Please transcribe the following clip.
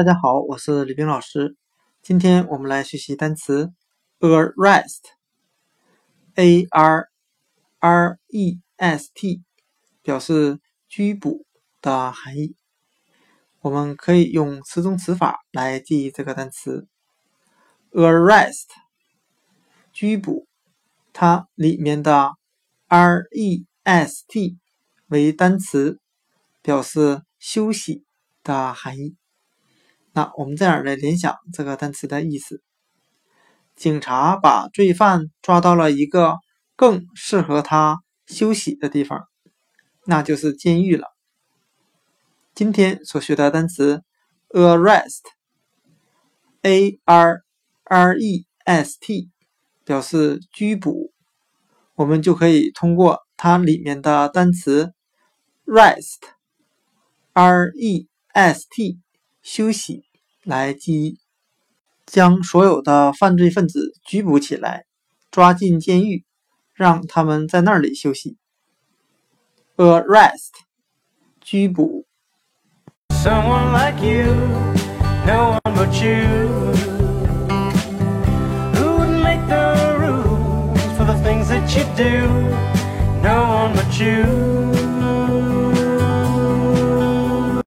大家好，我是李冰老师。今天我们来学习单词 arrest，a r r e s t，表示拘捕的含义。我们可以用词中词法来记忆这个单词 arrest，拘捕。它里面的 r e s t 为单词，表示休息的含义。那我们这样来联想这个单词的意思：警察把罪犯抓到了一个更适合他休息的地方，那就是监狱了。今天所学的单词 arrest，a r r e s t，表示拘捕，我们就可以通过它里面的单词 rest，r e s t。休息来记忆，将所有的犯罪分子拘捕起来，抓进监狱，让他们在那里休息。arrest 拘捕。No one but you